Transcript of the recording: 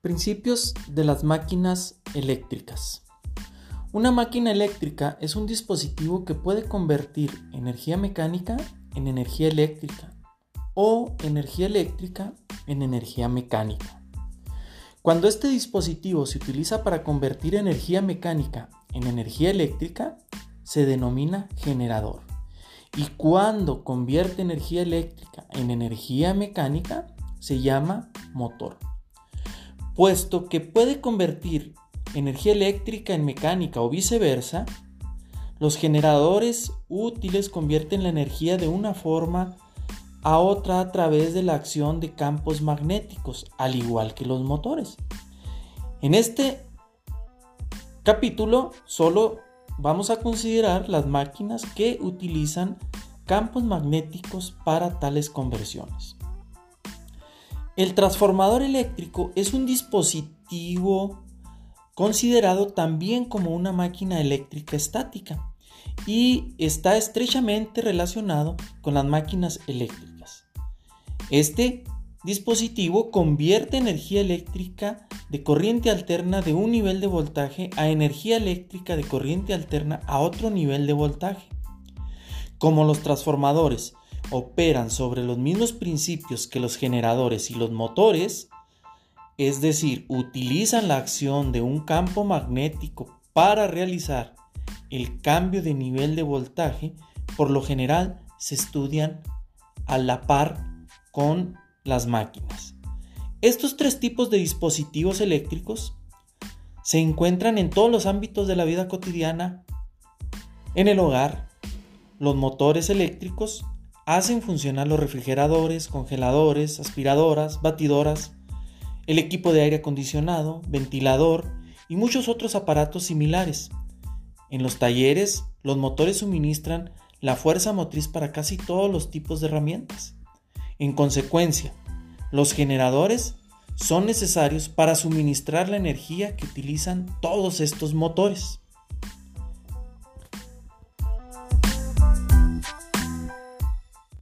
Principios de las máquinas eléctricas. Una máquina eléctrica es un dispositivo que puede convertir energía mecánica en energía eléctrica o energía eléctrica en energía mecánica. Cuando este dispositivo se utiliza para convertir energía mecánica en energía eléctrica, se denomina generador. Y cuando convierte energía eléctrica en energía mecánica, se llama motor. Puesto que puede convertir energía eléctrica en mecánica o viceversa, los generadores útiles convierten la energía de una forma a otra a través de la acción de campos magnéticos, al igual que los motores. En este capítulo solo vamos a considerar las máquinas que utilizan campos magnéticos para tales conversiones. El transformador eléctrico es un dispositivo considerado también como una máquina eléctrica estática y está estrechamente relacionado con las máquinas eléctricas. Este dispositivo convierte energía eléctrica de corriente alterna de un nivel de voltaje a energía eléctrica de corriente alterna a otro nivel de voltaje. Como los transformadores operan sobre los mismos principios que los generadores y los motores, es decir, utilizan la acción de un campo magnético para realizar el cambio de nivel de voltaje, por lo general se estudian a la par con las máquinas. Estos tres tipos de dispositivos eléctricos se encuentran en todos los ámbitos de la vida cotidiana, en el hogar, los motores eléctricos hacen funcionar los refrigeradores, congeladores, aspiradoras, batidoras, el equipo de aire acondicionado, ventilador y muchos otros aparatos similares. En los talleres, los motores suministran la fuerza motriz para casi todos los tipos de herramientas. En consecuencia, los generadores son necesarios para suministrar la energía que utilizan todos estos motores.